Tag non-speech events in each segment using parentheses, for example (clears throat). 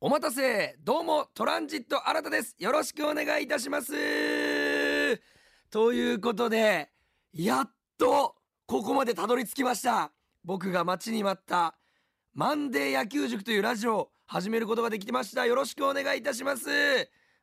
お待たせ。どうもトランジット新たです。よろしくお願いいたします。ということでやっとここまでたどり着きました。僕が待ちに待ったマンデー野球塾というラジオを始めることができました。よろしくお願いいたします。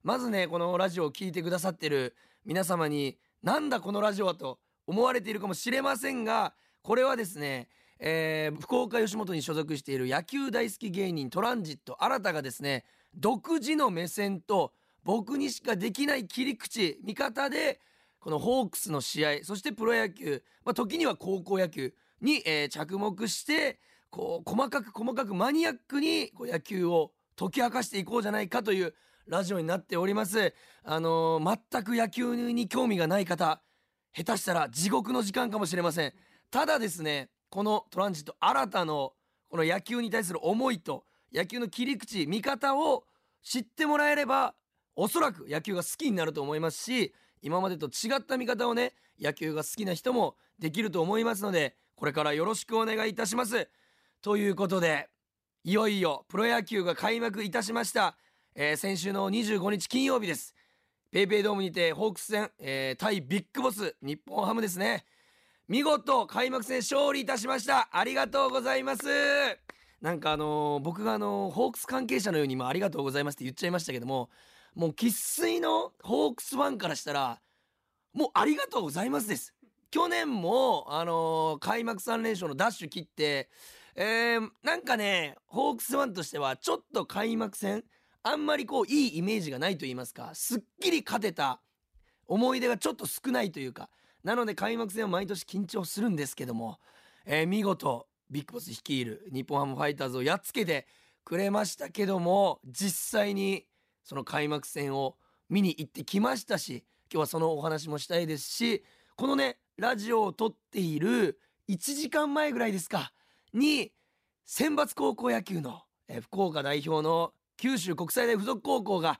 まずねこのラジオを聴いてくださってる皆様になんだこのラジオはと思われているかもしれませんがこれはですねえー、福岡吉本に所属している野球大好き芸人トランジット新たがですね独自の目線と僕にしかできない切り口見方でこのホークスの試合そしてプロ野球、まあ、時には高校野球に、えー、着目してこう細かく細かくマニアックにこう野球を解き明かしていこうじゃないかというラジオになっております。あのー、全く野球に興味がない方下手したら地獄の時間かもしれません。ただですねこのトランジット新たのこの野球に対する思いと野球の切り口見方を知ってもらえればおそらく野球が好きになると思いますし今までと違った見方をね野球が好きな人もできると思いますのでこれからよろしくお願いいたします。ということでいよいよプロ野球が開幕いたしました、えー、先週の25日金曜日です。PayPay ドームにてホークス戦、えー、対ビッグボス日本ハムですね。見事開幕戦勝利いたしました。ありがとうございます。なんかあのー、僕があのー、ホークス関係者のように今ありがとうございますって言っちゃいましたけどももう生粋のホークスファンからしたらもうありがとうございますです。去年もあのー、開幕3連勝のダッシュ切ってえー、なんかねホークスファンとしてはちょっと開幕戦あんまりこういいイメージがないと言いますかすっきり勝てた思い出がちょっと少ないというかなので開幕戦は毎年緊張するんですけども、えー、見事ビッグボス率いる日本ハムファイターズをやっつけてくれましたけども実際にその開幕戦を見に行ってきましたし今日はそのお話もしたいですしこのねラジオを撮っている1時間前ぐらいですかに選抜高校野球の、えー、福岡代表の九州国際大附属高校が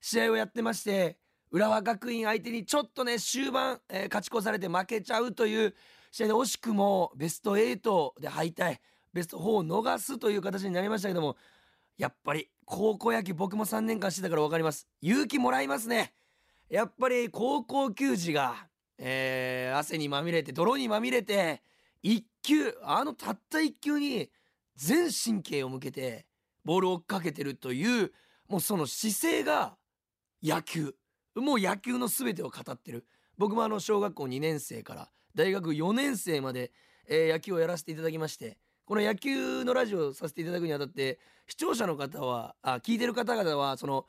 試合をやってまして浦和学院相手にちょっとね終盤、えー、勝ち越されて負けちゃうという試合で惜しくもベスト8で敗退ベスト4を逃すという形になりましたけどもやっぱり高校野球僕も3年間してたから分かります。勇気もらいますね。やっぱり高校球児が、えー、汗にまみれて泥にまみれて1球あのたった1球に全神経を向けてボールを追っかけてるというもうその姿勢が野球。もう野球の全てを語ってる。僕もあの小学校2年生から大学4年生まで、えー、野球をやらせていただきましてこの野球のラジオをさせていただくにあたって視聴者の方はあ聞いてる方々はその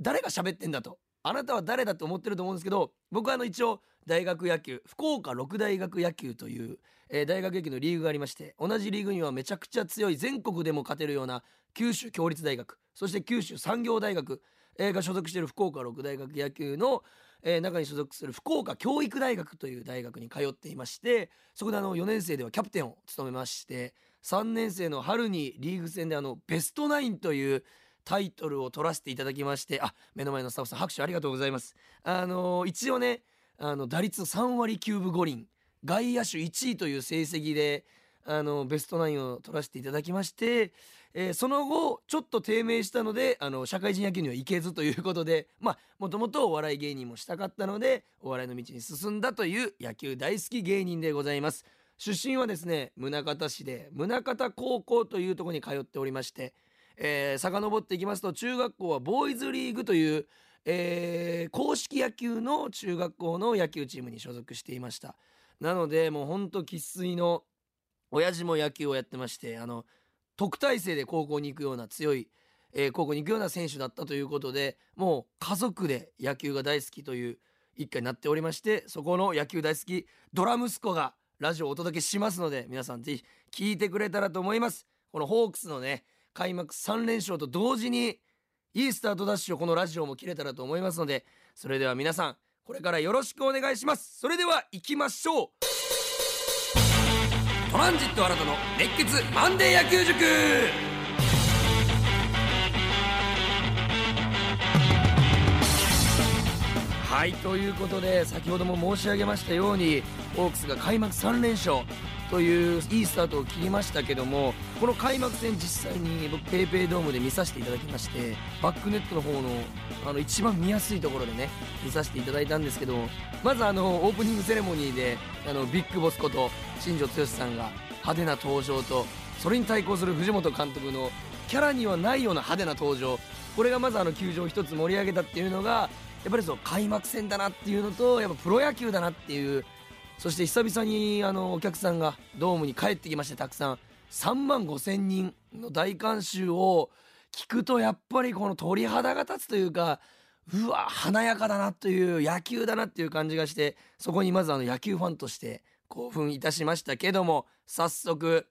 誰が喋ってんだと。あなたは誰だと思ってると思うんですけど僕はあの一応大学野球福岡六大学野球という、えー、大学野球のリーグがありまして同じリーグにはめちゃくちゃ強い全国でも勝てるような九州共立大学そして九州産業大学えー、が所属している福岡六大学野球の、えー、中に所属する福岡教育大学という大学に通っていましてそこであの4年生ではキャプテンを務めまして3年生の春にリーグ戦であのベストナインというタイトルを取らせていただきましてあ目の前のスタッフさん拍手ありがとうございます。あのー、一応ねあの打率3割9分5厘外野手1位という成績であのベストナインを取らせていただきましてえー、その後ちょっと低迷したのであの社会人野球には行けずということでまあもともとお笑い芸人もしたかったのでお笑いの道に進んだという野球大好き芸人でございます。出身はですね宗像市で宗像高校というとこに通っておりましてえー、遡っていきますと中学校はボーイズリーグという、えー、公式野球の中学校の野球チームに所属していました。なのでもうほんと生粋の親父も野球をやってましてあの特待生で高校に行くような強い、えー、高校に行くような選手だったということでもう家族で野球が大好きという一家になっておりましてそこの野球大好きドラ息子がラジオをお届けしますので皆さんぜひ聞いてくれたらと思います。このホークスのね開幕3連勝と同時にいいスタートダッシュをこのラジオも切れたらと思いますのでそれでは皆さんこれからよろしくお願いします。それでは行きましょう。トランジット新たの熱血マンデー野球塾。はいということで先ほども申し上げましたようにホークスが開幕3連勝。といういいスタートを切りましたけどもこの開幕戦実際に僕 PayPay ドームで見させていただきましてバックネットの方のあの一番見やすいところでね見させていただいたんですけどまずあのオープニングセレモニーであのビッグボスこと新庄剛志さんが派手な登場とそれに対抗する藤本監督のキャラにはないような派手な登場。これがまずあの球場を一つ盛り上げたっていうのがやっぱりそう開幕戦だなっていうのとやっぱプロ野球だなっていうそして久々にあのお客さんがドームに帰ってきましてたくさん。3万5千人の大観衆を聞くとやっぱりこの鳥肌が立つというかうわ華やかだなという野球だなっていう感じがしてそこにまずあの野球ファンとして興奮いたしましたけども早速、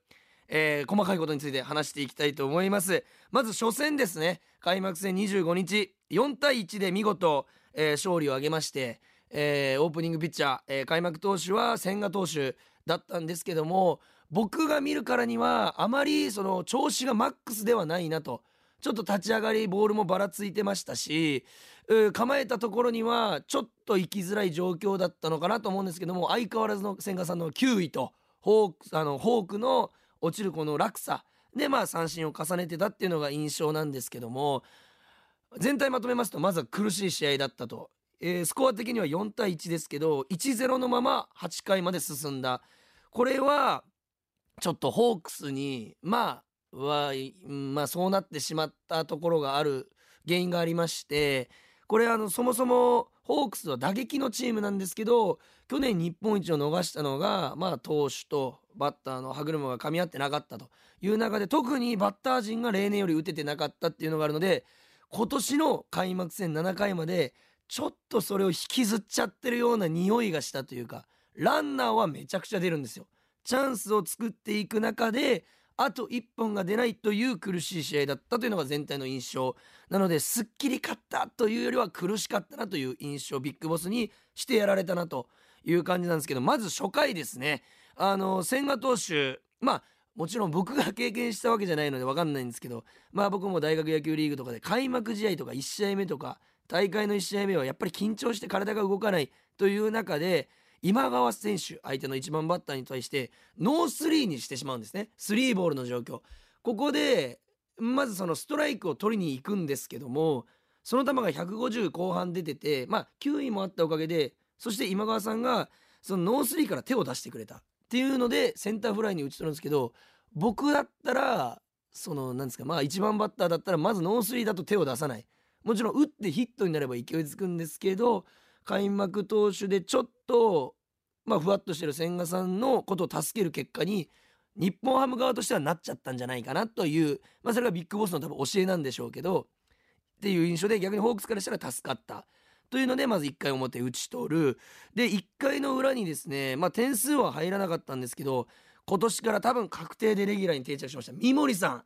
えー、細かいことについて話していきたいと思います。まず初戦ですね。開幕戦25日4対1で見事、えー、勝利を挙げましてえー、オープニングピッチャー、えー、開幕投手は千賀投手だったんですけども僕が見るからにはあまりその調子がマックスではないなと。ちょっと立ち上がりボールもばらついてましたし構えたところにはちょっと行きづらい状況だったのかなと思うんですけども相変わらずの千賀さんの9位とフォークあのフォークの落ちるこの落差でまあ三振を重ねてたっていうのが印象なんですけども全体まとめますとまずは苦しい試合だったとえー、スコア的には4対1ですけど1-0のまま8回まで進んだ。これはちょっとホークスにまあはまあそうなってしまったところがある原因がありましてこれあのそもそもホークスは打撃のチームなんですけど去年日本一を逃したのがまあ投手とバッターの歯車が噛み合ってなかったという中で特にバッター陣が例年より打ててなかったっていうのがあるので今年の開幕戦7回までちょっとそれを引きずっちゃってるような匂いがしたというかランナーはめちゃくちゃ出るんですよ。チャンスを作っていく中であと1本が出ないという苦しい試合だったというのが全体の印象なのですっきり勝ったというよりは苦しかったなという印象ビッグボスにしてやられたなという感じなんですけどまず初回ですねあの千賀投手まあもちろん僕が経験したわけじゃないので分かんないんですけどまあ僕も大学野球リーグとかで開幕試合とか1試合目とか大会の1試合目はやっぱり緊張して体が動かないという中で今川選手相手の1番バッターに対してノースリーにしてしまうんですね。スリーボールの状況。ここでまずそのストライクを取りに行くんですけどもその球が150後半出ててまあ球威もあったおかげでそして今川さんがそのノースリーから手を出してくれた。っていうのでセンターフライに打ち取るんですけど僕だったらそのなんですかまあ1番バッターだったらまずノースリーだと手を出さない。もちろん打ってヒットになれば勢いづくんですけど開幕投手でちょっとまあふわっとしてる千賀さんのことを助ける結果に日本ハム側としてはなっちゃったんじゃないかなというまあそれがビッグボスの多分教えなんでしょうけどっていう印象で逆にホークスからしたら助かったというのでまず1回表打ち取る。で1回の裏にですねまあ点数は入らなかったんですけど今年から多分確定でレギュラーに定着しました。三森さん。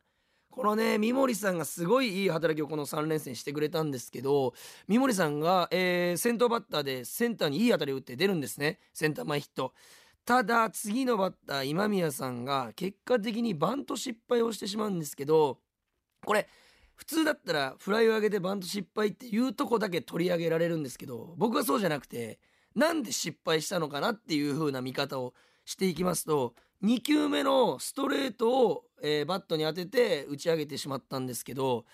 このね三森さんがすごいいい働きをこの3連戦してくれたんですけど三森さんが、えー、先頭バッターでセンターにいい当たりを打って出るんですね。センター前ヒット。ただ次のバッター今宮さんが結果的にバント失敗をしてしまうんですけどこれ普通だったらフライを上げてバント失敗っていうとこだけ取り上げられるんですけど僕はそうじゃなくてなんで失敗したのかなっていう風な見方をしていきますと2球目のストレートを、えー、バットに当てて打ち上げてしまったんですけど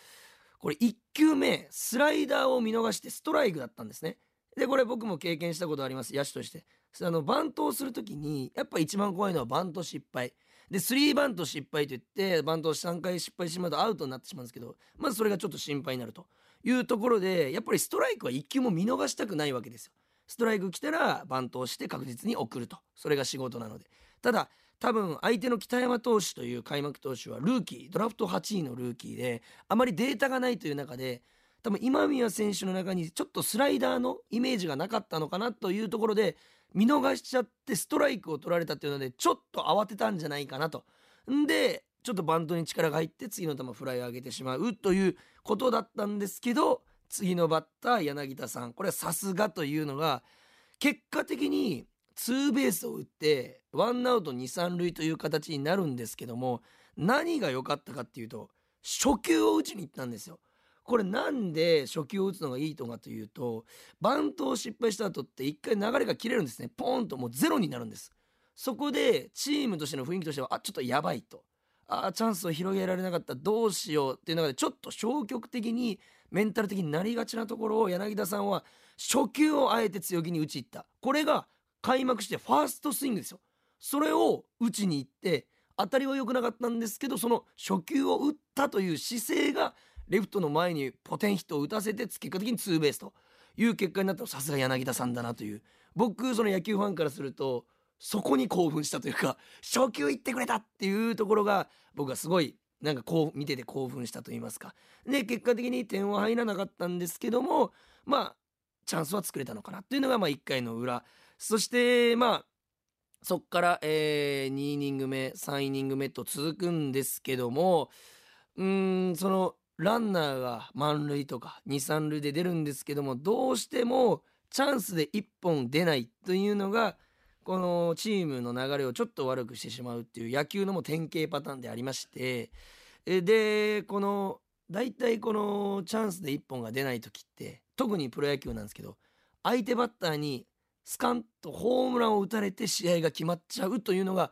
これ1球目スライダーを見逃してストライクだったんですね。でこれ僕も経験したことあります。野手として。あのバントをする時にやっぱ一番怖いのはバント失敗。でスリーバント失敗といってバントを3回失敗してしまうとアウトになってしまうんですけどまずそれがちょっと心配になると。いうところでやっぱりストライクは1球も見逃したくないわけですよ。ストライク来たらバントをして確実に送ると。それが仕事なので。ただ多分相手の北山投手という開幕投手はルーキードラフト8位のルーキーであまりデータがないという中で多分今宮選手の中にちょっとスライダーのイメージがなかったのかなというところで見逃しちゃってストライクを取られたっていうのでちょっと慌てたんじゃないかなと。んでちょっとバントに力が入って次の球フライを上げてしまうということだったんですけど次のバッター柳田さんこれはさすがというのが結果的にツーベースを打ってワンアウト2、3塁という形になるんですけども何が良かったかっていうと初球を打ちに行ったんですよ。これなんで初球を打つのがいいとかというとバントを失敗した後って一回流れが切れるんですね。ポーンともうゼロになるんです。そこでチームとしての雰囲気としてはあちょっとやばいと。あチャンスを広げられなかった。どうしようっていう中でちょっと消極的にメンタル的になりがちなところを柳田さんは初球をあえて強気に打ちいった。これが開幕してファーストスイングですよ。それを打ちに行って当たりは良くなかったんですけどその初球を打ったという姿勢がレフトの前にポテンヒットを打たせて結果的にツーベースという結果になったの。さすが柳田さんだなという。僕その野球ファンからするとそこに興奮したというか初球行ってくれたっていうところが僕はすごいなんかこう見てて興奮したと言いますか。で結果的に点は入らなかったんですけどもまあチャンスは作れたのかなっていうのがまあ1回の裏そしてまあそっから、えー、2イニング目3イニング目と続くんですけどもうんそのランナーが満塁とか23塁で出るんですけどもどうしてもチャンスで1本出ないというのがこのチームの流れをちょっと悪くしてしまうっていう野球のも典型パターンでありましてでこの大体このチャンスで1本が出ない時って特にプロ野球なんですけど相手バッターにスカンとホームランを打たれて試合が決まっちゃうというのが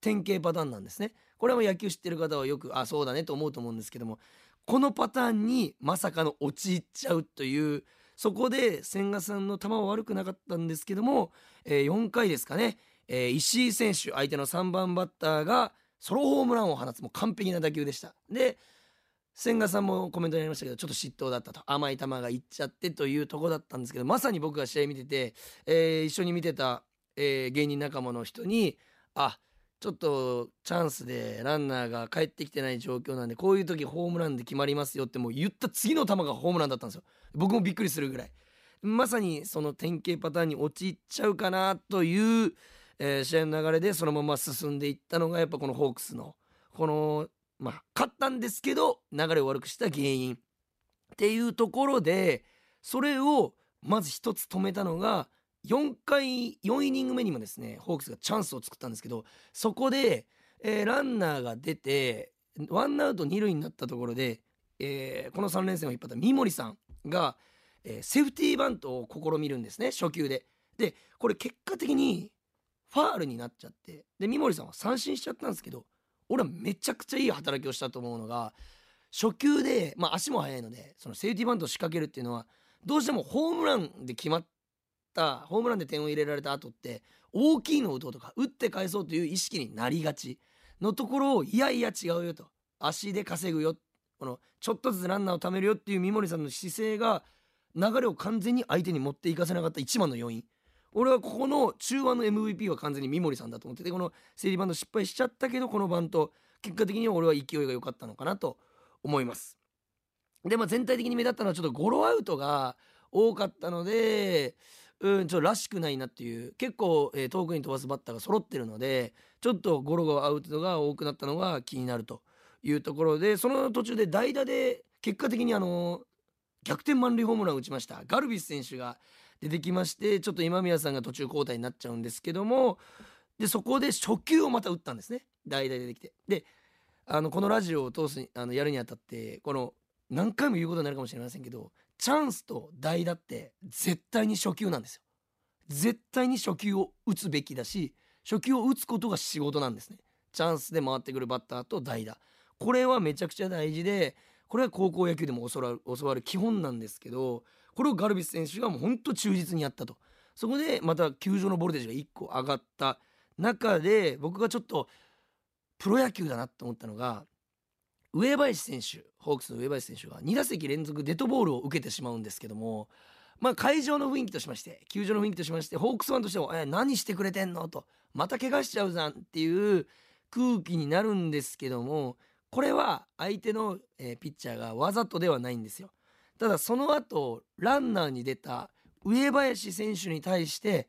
典型パターンなんですね。これは野球知ってる方はよくあそうだねと思うと思うんですけどもこのパターンにまさかの陥っちゃうというそこで千賀さんの球は悪くなかったんですけども、えー、4回ですかね、えー、石井選手相手の3番バッターがソロホームランを放つも完璧な打球でしたで千賀さんもコメントにありましたけどちょっと嫉妬だったと。甘い球がいっちゃってというとこだったんですけどまさに僕が試合見てて、えー、一緒に見てた、えー、芸人仲間の人にあちょっとチャンスでランナーが帰ってきてない状況なんでこういう時ホームランで決まりますよってもう言った次の球がホームランだったんですよ。僕もびっくりするぐらい。まさにその典型パターンに陥っちゃうかなという、えー、試合の流れでそのまま進んでいったのがやっぱこのホークスのこのまあ勝ったんですけど流れを悪くした原因っていうところでそれをまず一つ止めたのが4回4イニング目にもですねホークスがチャンスを作ったんですけどそこで、えー、ランナーが出てワンアウト二塁になったところで、えー、この3連戦を引っ張った三森さんが、えー、セーフティーバントを試みるんですね初球で。でこれ結果的にファールになっちゃってで三森さんは三振しちゃったんですけど俺はめちゃくちゃいい働きをしたと思うのが初球で、まあ、足も速いのでそのセーフティーバントを仕掛けるっていうのはどうしてもホームランで決まったホームランで点を入れられた後って大きいのを打とうとか打って返そうという意識になりがちのところをいやいや違うよと。足で稼ぐよ。このちょっとずつランナーを貯めるよっていう三森さんの姿勢が流れを完全に相手に持っていかせなかった一番の要因。俺はここの中盤の MVP は完全に三森さんだと思っててこの整理バント失敗しちゃったけどこのバント結果的には俺は勢いが良かったのかなと思います。でまあ全体的に目立ったのはちょっとゴロアウトが多かったのでうんちょっとらしくないなっていう。結構、えー、遠くに飛ばすバッターが揃ってるのでちょっとゴロゴロアウトが多くなったのが気になるというところでその途中で代打で結果的にあの逆転満塁ホームランを打ちました。ガルビス選手が出てきましてちょっと今宮さんが途中交代になっちゃうんですけどもでそこで初球をまた打ったんですね。代打出てきて。であのこのラジオを通すあのやるにあたってこの何回も言うことになるかもしれませんけどチャンスと代打って絶対に初球なんですよ。絶対に初球を打つべきだし初球を打つことが仕事なんですね。チャンスで回ってくるバッターと代打。これはめちゃくちゃ大事でこれは高校野球でも教わる教わる基本なんですけどこれをガルビス選手がもうほんと忠実にやったとそこでまた球場のボルテージが1個上がった中で僕がちょっとプロ野球だなと思ったのが上林選手ホークスの上林選手が2打席連続デッドボールを受けてしまうんですけどもまあ会場の雰囲気としまして球場の雰囲気としましてホークスファンとしては「え何してくれてんの?」と「また怪我しちゃうじゃん」っていう空気になるんですけどもこれは相手の、え、ピッチャーがわざとではないんですよ。ただその後ランナーに出た上林選手に対して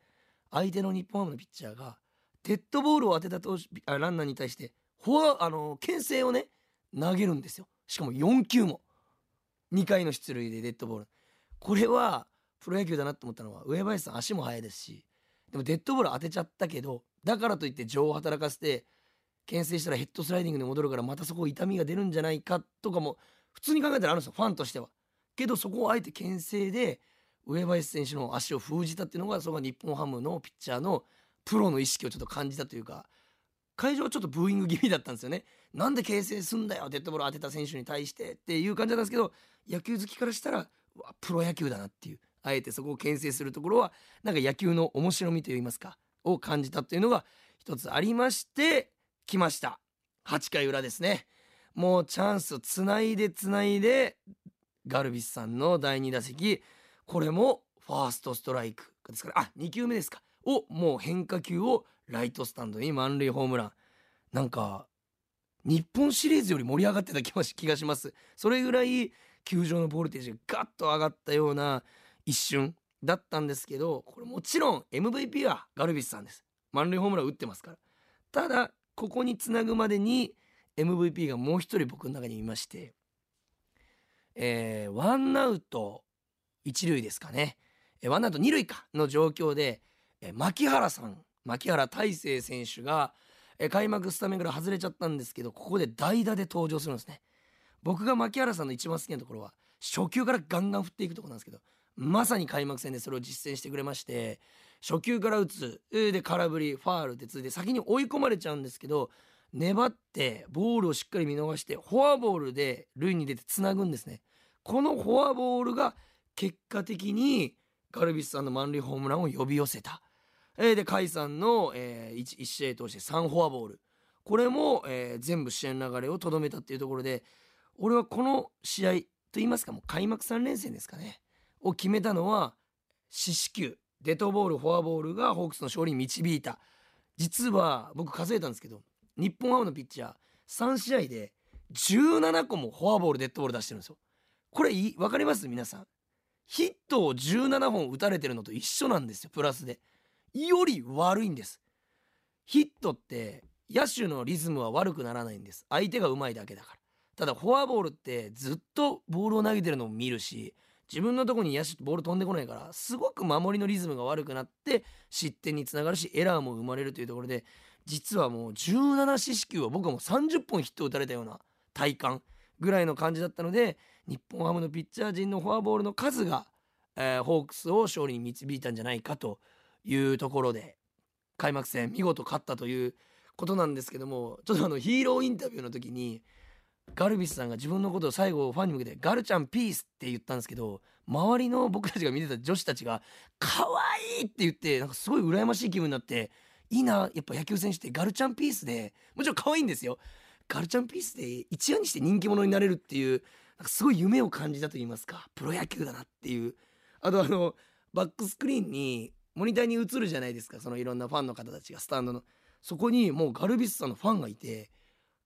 相手の日本ハムのピッチャーがデッドボールを当てた投手あランナーに対してフォアあの牽制をね投げるんですよ。しかも4球も。2回の出塁でデッドボール。これはプロ野球だなと思ったのは上林さん足も速いですしでもデッドボール当てちゃったけどだからといって情を働かせて牽制したらヘッドスライディングで戻るからまたそこ痛みが出るんじゃないかとかも普通に考えたらあるんですよファンとしては。けどそこをあえて牽制で上林選手の足を封じたっていうのがそこが日本ハムのピッチャーのプロの意識をちょっと感じたというか会場はちょっとブーイング気味だったんですよね。なんで形成すんだよデッドボール当てた選手に対してっていう感じだったんですけど野球好きからしたらわプロ野球だなっていうあえてそこを牽制するところはなんか野球の面白みといいますかを感じたっていうのが一つありまして来ました。8回裏ですね。もうチャンスをつないでつないでガルビスさんの第2打席。これもファーストストライク。ですからあ2球目ですか。をもう変化球をライトスタンドに満塁ホームラン。なんか日本シリーズより盛り上がってた気がします。それぐらい球場のボルテージがガッと上がったような一瞬だったんですけどこれもちろん MVP はガルビスさんです。満塁ホームラン打ってますから。ただここにつなぐまでに MVP がもう一人僕の中にいましてえー、ワンアウト一塁ですかね、えー、ワンアウト二塁かの状況で、えー、牧原さん牧原大成選手が、えー、開幕スタメンから外れちゃったんですけどここで代打で登場するんですね。僕が牧原さんの一番好きなところは初球からガンガン振っていくところなんですけどまさに開幕戦でそれを実践してくれまして初球から打つで空振りファールって続いて先に追い込まれちゃうんですけど粘ってボールをしっかり見逃してフォアボールで塁に出てつなぐんですね。このフォアボールが結果的にガルビスさんの満塁ホームランを呼び寄せた、えー、で甲斐さんの、えー、1, 1試合通して3フォアボール。これも、えー、全部試合の流れをとどめたっていうところで俺はこの試合といいますかもう開幕3連戦ですかね。を決めたのは四死球。デッドボールフォアボールがホークスの勝利に導いた。実は僕数えたんですけど日本ハムのピッチャー3試合で17個もフォアボールデッドボール出してるんですよ。これ分かります？皆さん。ヒットを17本打たれてるのと一緒なんですよプラスで。より悪いんです。ヒットって野手のリズムは悪くならないんです。相手が上手いだけだから。ただフォアボールってずっとボールを投げてるのを見るし自分のとこに野手ボール飛んでこないからすごく守りのリズムが悪くなって失点につながるしエラーも生まれるというところで実はもう17四死球は僕はもう30本ヒットを打たれたような体感ぐらいの感じだったので日本ハムのピッチャー陣のフォアボールの数が、えー、ホークスを勝利に導いたんじゃないかというところで開幕戦見事勝ったということなんですけどもちょっとあのヒーローインタビューの時にガルビスさんが自分のことを最後ファンに向けて「ガルちゃんピース」って言ったんですけど周りの僕たちが見てた女子たちが「可愛いって言ってなんかすごい羨ましい気分になっていいなやっぱ野球選手ってガルちゃんピースでもちろん可愛いんですよ。ガルちゃんピースで一夜にして人気者になれるっていうなんかすごい夢を感じたと言いますか。プロ野球だなっていう。あとあのバックスクリーンにモニターに映るじゃないですか。そのいろんなファンの方たちがスタンドの。そこにもうガルビスさんのファンがいて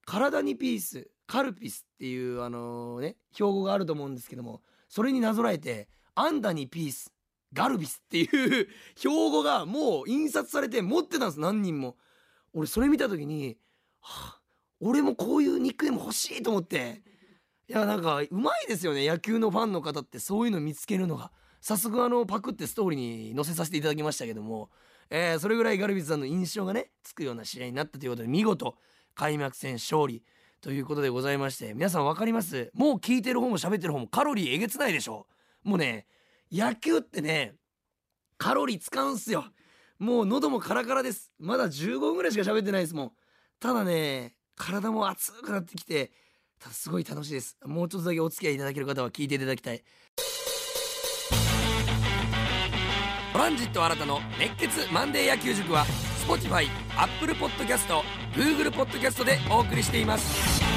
体にピースカルピスっていうあのね標語があると思うんですけどもそれになぞらえてアンダにピースガルビスっていう標語がもう印刷されて持ってたんです何人も。俺それ見た時に、はあ、俺もこういうニックネーム欲しいと思って。いやなんかうまいですよね野球のファンの方ってそういうの見つけるのが。早速あのパクってストーリーに載せさせていただきましたけども、えー、それぐらいガルビスさんの印象がねつくような試合になったということで見事開幕戦勝利ということでございまして皆さん分かります？もう聞いてる方も喋ってる方もカロリーえげつないでしょ？もうね野球ってねカロリー使うんすよ。もう喉もカラカラです。まだ15分ぐらいしか喋ってないですもん。ただね体も熱くなってきてすごい楽しいです。もうちょっとだけお付き合いいただける方は聞いていただきたい。トランジット新たの熱血マンデー野球塾は Spotify、Apple Podcast、Google Podcast でお送りしています。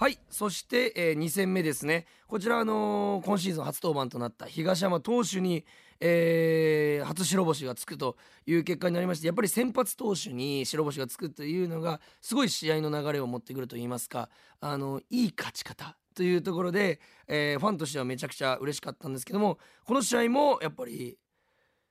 はいそして、えー、2戦目ですね。こちらあのー、今シーズン初登板となった東山投手にえー、初白星がつくという結果になりましてやっぱり先発投手に白星がつくというのがすごい試合の流れを持ってくるといいますかあのいい勝ち方というところで、えー、ファンとしてはめちゃくちゃ嬉しかったんですけどもこの試合もやっぱり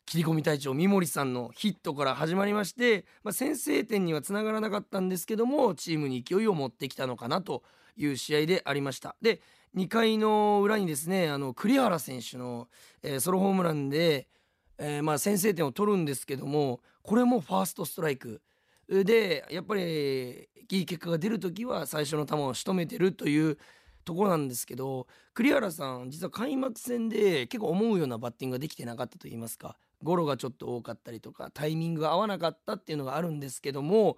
切り込み隊長三森さんのヒットから始まりまして、まあ、先制点にはつながらなかったんですけどもチームに勢いを持ってきたのかなという試合でありました。で2回の裏にですねあの栗原選手の、えー、ソロホームランで、えー、まあ先制点を取るんですけどもこれもファーストストライクでやっぱりいい結果が出る時は最初の球を仕留めてるというところなんですけど栗原さん実は開幕戦で結構思うようなバッティングができてなかったと言いますかゴロがちょっと多かったりとかタイミングが合わなかったっていうのがあるんですけども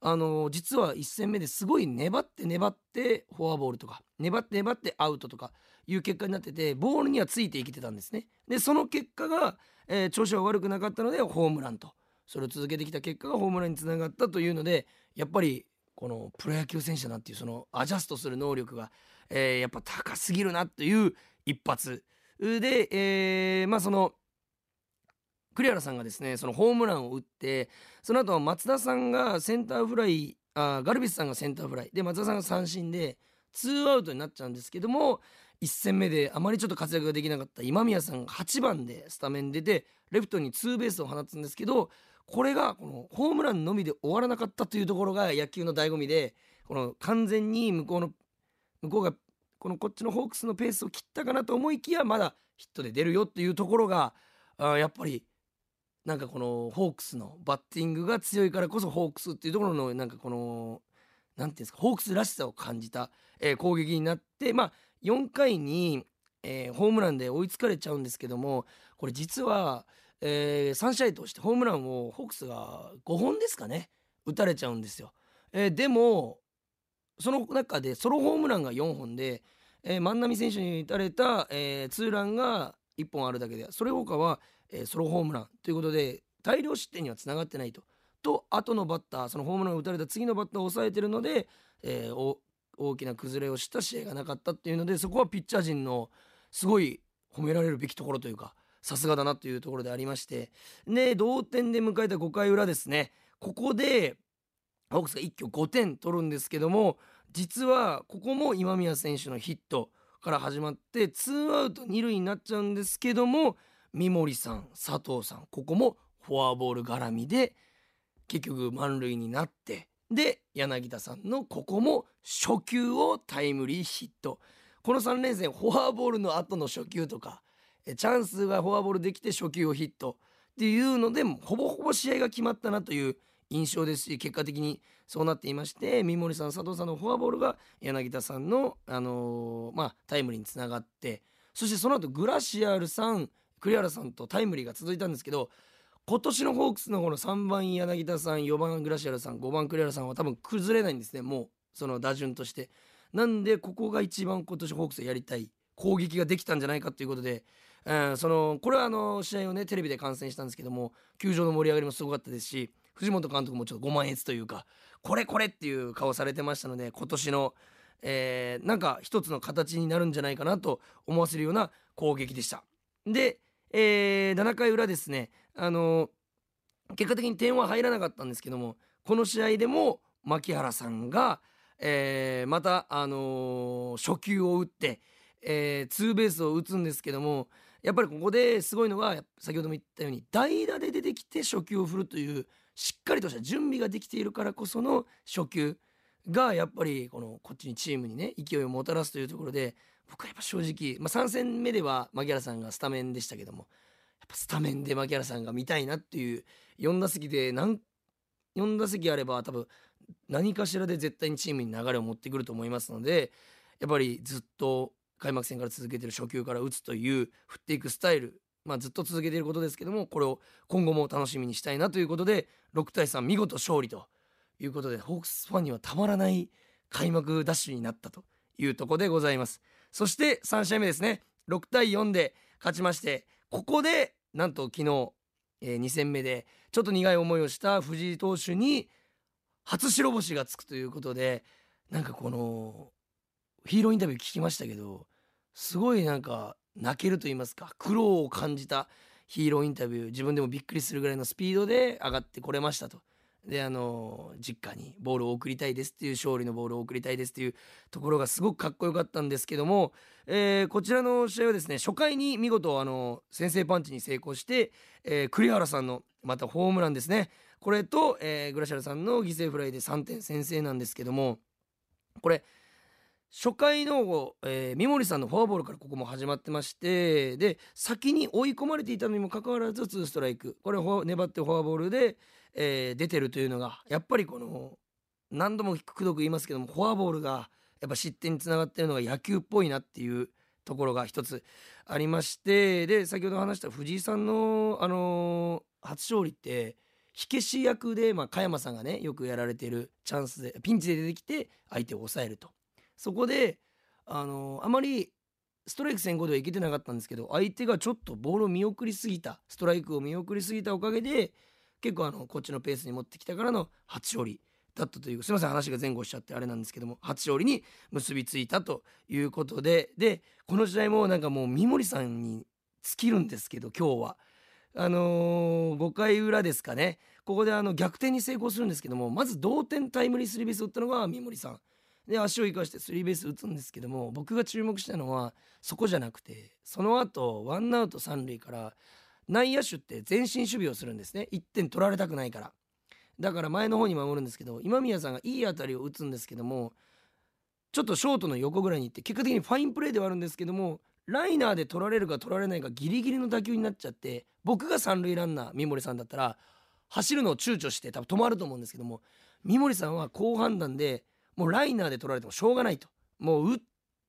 あの実は1戦目ですごい粘って粘ってフォアボールとか粘って粘ってアウトとかいう結果になっててボールにはついていけてたんですね。でその結果が、えー、調子は悪くなかったのでホームランとそれを続けてきた結果がホームランにつながったというのでやっぱりこのプロ野球選手だなっていうそのアジャストする能力が、えー、やっぱ高すぎるなという一発で、えー、まあその栗原さんがですねそのホームランを打ってその後松田さんがセンターフライあガルビスさんがセンターフライで松田さんが三振でツーアウトになっちゃうんですけども1戦目であまりちょっと活躍ができなかった今宮さんが8番でスタメン出てレフトにツーベースを放つんですけどこれがこのホームランのみで終わらなかったというところが野球の醍醐味でこの完全に向こうの向こうがこのこっちのホークスのペースを切ったかなと思いきやまだヒットで出るよっていうところがあやっぱりなんかこのホークスのバッティングが強いからこそホークスっていうところのなんかこの何ていうんですかホークスらしさを感じた、えー、攻撃になってまあ4回に、えー、ホームランで追いつかれちゃうんですけどもこれ実は、えー、3試合通してホームランをホークスが5本ですかね打たれちゃうんですよ。えー、でもその中でソロホームランが4本で、えー、万波選手に打たれた、えー、ツーランが1本あるだけでそれ他は、えー、ソロホームランということで大量失点にはつながってないと。と後のバッターそのホームランを打たれた次のバッターを抑えてるので、えー、大きな崩れをした試合がなかったっていうのでそこはピッチャー陣のすごい褒められるべきところというかさすがだなというところでありましてで同点で迎えた5回裏ですねここでホークスが一挙5点取るんですけども実はここも今宮選手のヒットから始まってツーアウト二塁になっちゃうんですけども三森さん佐藤さんここもフォアボール絡みで結局満塁になってで柳田さんのここも初球をタイムリーヒット。この3連戦フォアボールの後の初球とかチャンスがフォアボールできて初球をヒット。っていうのでほぼほぼ試合が決まったなという印象ですし結果的にそうなっていまして三森さん佐藤さんのフォアボールが柳田さんの、あのー、まあ、タイムリーにつながってそしてその後グラシアルさん栗原さんとタイムリーが続いたんですけど今年のホークスのこの3番柳田さん4番グラシアルさん5番栗原さんは多分崩れないんですねもうその打順として。なんでここが一番今年ホークスやりたい攻撃ができたんじゃないかということで、うん、そのこれはあの試合をねテレビで観戦したんですけども球場の盛り上がりもすごかったですし藤本監督もちょっとご満悦というかこれこれっていう顔されてましたので今年の、えー、なんか一つの形になるんじゃないかなと思わせるような攻撃でした。で、えー、7回裏ですね、あの結果的に点は入らなかったんですけどもこの試合でも牧原さんが、えー、また、あのー、初球を打って、えー、ツーベースを打つんですけどもやっぱりここですごいのが先ほども言ったように代打で出てきて初球を振るというしっかりとした準備ができているからこその初球がやっぱりこのこっちにチームにね勢いをもたらすというところで僕はやっぱ正直、まあ、3戦目では牧原さんがスタメンでしたけどもやっぱスタメンで牧原さんが見たいなっていう4打席で何4打席あれば多分何かしらで絶対にチームに流れを持ってくると思いますのでやっぱりずっと開幕戦から続けてる初球から打つという振っていくスタイルまあ、ずっと続けていることですけどもこれを今後も楽しみにしたいなということで6対3見事勝利ということでホークスファンにはたまらない開幕ダッシュになったというとこでございます。そして3試合目ですね6対4で勝ちましてここでなんと昨日、えー、2戦目でちょっと苦い思いをした藤井投手に初白星がつくということでなんかこのヒーローインタビュー聞きましたけどすごいなんか泣けると言いますか苦労を感じたヒーローインタビュー自分でもびっくりするぐらいのスピードで上がってこれましたと。であの実家にボールを送りたいですっていう勝利のボールを送りたいですっていうところがすごくかっこよかったんですけども、えー、こちらの試合はですね初回に見事あの先制パンチに成功して、えー、栗原さんのまたホームランですね。これと、えー、グラシャルさんの犠牲フライで3点先制なんですけどもこれ初回の、えー、三森さんのフォアボールからここも始まってましてで先に追い込まれていたのにもかかわらずツーストライク。これ粘ってフォアボールで、えー、出てるというのがやっぱりこの何度もくどく言いますけどもフォアボールがやっぱ失点につながってるのが野球っぽいなっていうところが一つありましてで先ほど話した藤井さんの、あのー初勝利って火消し役で、まあ、加山さんがねよくやられてるチャンスでピンチで出てきて相手を抑えると。そこで、あのーあまりストライク先行ではいけてなかったんですけど相手がちょっとボールを見送りすぎたストライクを見送りすぎたおかげで結構あのこっちのペースに持ってきたからの初勝利だったという。すいません話が前後しちゃってあれなんですけども初勝利に結びついたということででこの試合もなんかもう三森さんに尽きるんですけど今日は。あのー、5回裏ですかね。ここであの逆転に成功するんですけどもまず同点タイムリースリーベース打ったのが三森さん。で足を生かしてスリーベース打つんですけども僕が注目したのはそこじゃなくてその後ワンアウト三塁から内野手って前進守備をするんですね。1点取られたくないから。だから前の方に守るんですけど今宮さんがいい当たりを打つんですけどもちょっとショートの横ぐらいに行って結果的にファインプレーではあるんですけどもライナーで取られるか取られないかギリギリの打球になっちゃって僕が三塁ランナー三森さんだったら走るのを躊躇して多分止まると思うんですけども三森さんは好判断でもうライナーで取られてもしょうがないと。もう打っ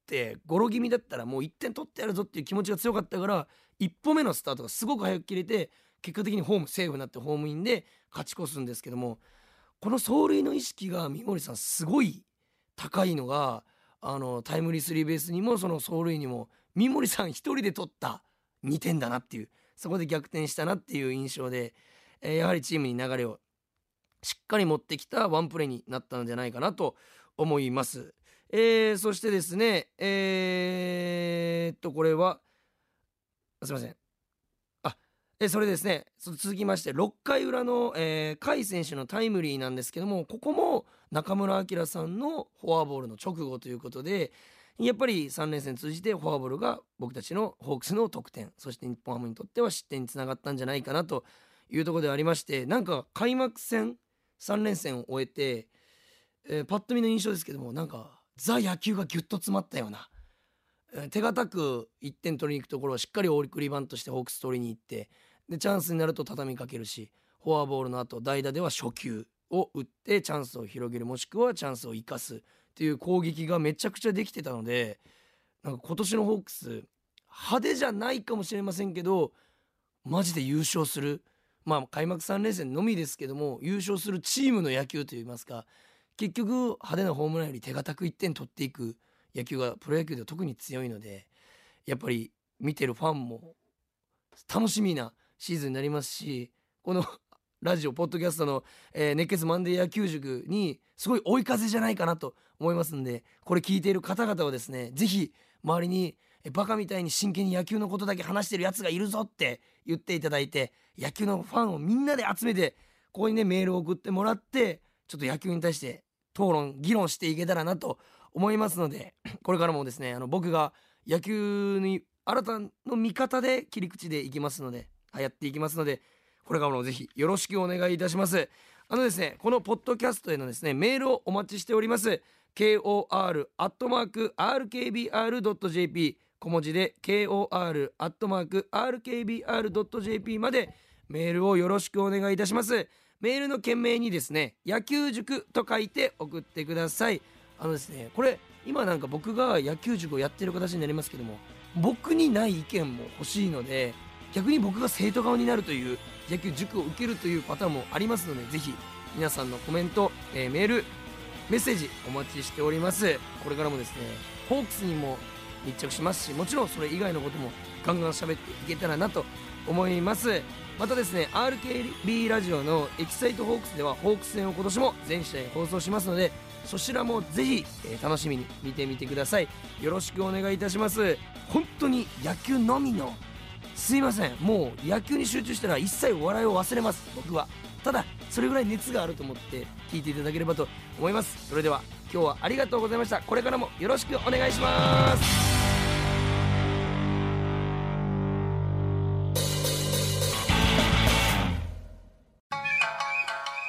てゴロ気味だったらもう1点取ってやるぞっていう気持ちが強かったから一歩目のスタートがすごく早く切れて結果的にホームセーフになってホームインで勝ち越すんですけどもこの走塁の意識が三森さんすごい高いのがあのタイムリースリーベースにもその走塁にも三森さん一人で取った2点だなっていうそこで逆転したなっていう印象で、えやはりチームに流れをしっかり持ってきたワンプレーになったのじゃないかなと思います。えーそしてですねえーっとこれはすいません。あえそれですね続きまして6回裏の、えー、甲斐選手のタイムリーなんですけどもここも中村晃さんのフォアボールの直後ということでやっぱり3連戦通じてフォアボールが僕たちのホークスの得点そして日本ハムにとっては失点につながったんじゃないかなというところでありましてなんか開幕戦3連戦を終えて、えーパッと見の印象ですけどもなんかザ野球がギュッと詰まったような、手堅く1点取りに行くところをしっかり送りバントしてホークス取りに行ってでチャンスになると畳みかけるしフォアボールの後代打では初球を打ってチャンスを広げるもしくはチャンスを生かすっていう攻撃がめちゃくちゃできてたのでなんか今年のホークス派手じゃないかもしれませんけどマジで優勝する。まあ開幕3連戦のみですけども優勝するチームの野球といいますか結局派手なホームランより手堅く1点取っていく野球がプロ野球では特に強いのでやっぱり見てるファンも楽しみなシーズンになりますしこのラジオポッドキャストの、えー熱血マンデー野球塾にすごい追い風じゃないかなと思いますんでこれ聞いている方々はですねぜひ周りにバカみたいに真剣に野球のことだけ話してるやつがいるぞって言っていただいて野球のファンをみんなで集めてここにねメールを送ってもらってちょっと野球に対して討論議論していけたらなと思いますので (clears throat) これからもですねあの僕が野球に新たの見方で切り口でいきますのでやっていきますのでこれからもぜひよろしくお願いいたします。あのですねこのポッドキャストへのですねメールをお待ちしております。kor.rkbr.jp 小文字で kor.rkbr.jp までメールをよろしくお願いいたします。メールの件名にですね野球塾と書いて送ってください。あのですねこれ今なんか僕が野球塾をやってる形になりますけども僕にない意見も欲しいので逆に僕が生徒側になるという野球塾を受けるというパターンもありますのでぜひ皆さんのコメント、えーメールメッセージお待ちしております。これからもですねホークスにも密着しますしもちろんそれ以外のこともガンガン喋っていけたらなと思います。またですね RKB ラジオのエキサイトホークスではホークス戦を今年も全試合放送しますのでそちらもぜひ、えー楽しみに見てみてください。よろしくお願いいたします。本当に野球のみのすいません。もう野球に集中したら一切お笑いを忘れます。僕は。ただそれぐらい熱があると思って聞いていただければと思います。それでは今日はありがとうございました。これからもよろしくお願いします。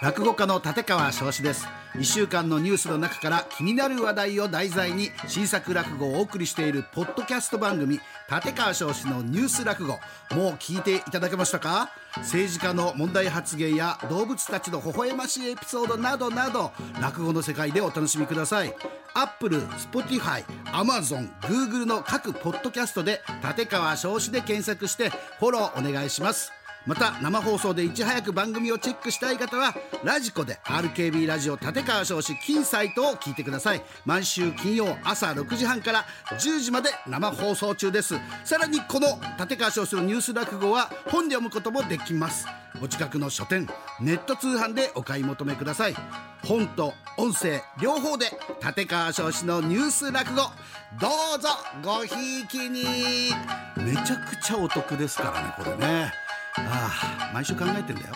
落語家の立川翔志です。1週間のニュースの中から気になる話題を題材に新作落語をお送りしているポッドキャスト番組立川翔志のニュース落語。もう聞いていただけましたか？政治家の問題発言や動物たちの微笑ましいエピソードなどなど落語の世界でお楽しみください。アップル、 Spotify、アマゾン、グーグルの各ポッドキャストで立川生志で検索してフォローお願いします。また生放送でいち早く番組をチェックしたい方はラジコで RKB ラジオ立川生志金サイトを聞いてください。毎週金曜朝6時半から10時まで生放送中です。さらにこの立川生志のニュース落語は本で読むこともできます。お近くの書店ネット通販でお買い求めください。本と音声両方で立川少子のニュース落語。どうぞごひいきに。めちゃくちゃお得ですからねこれね。ああ毎週考えてんだよ。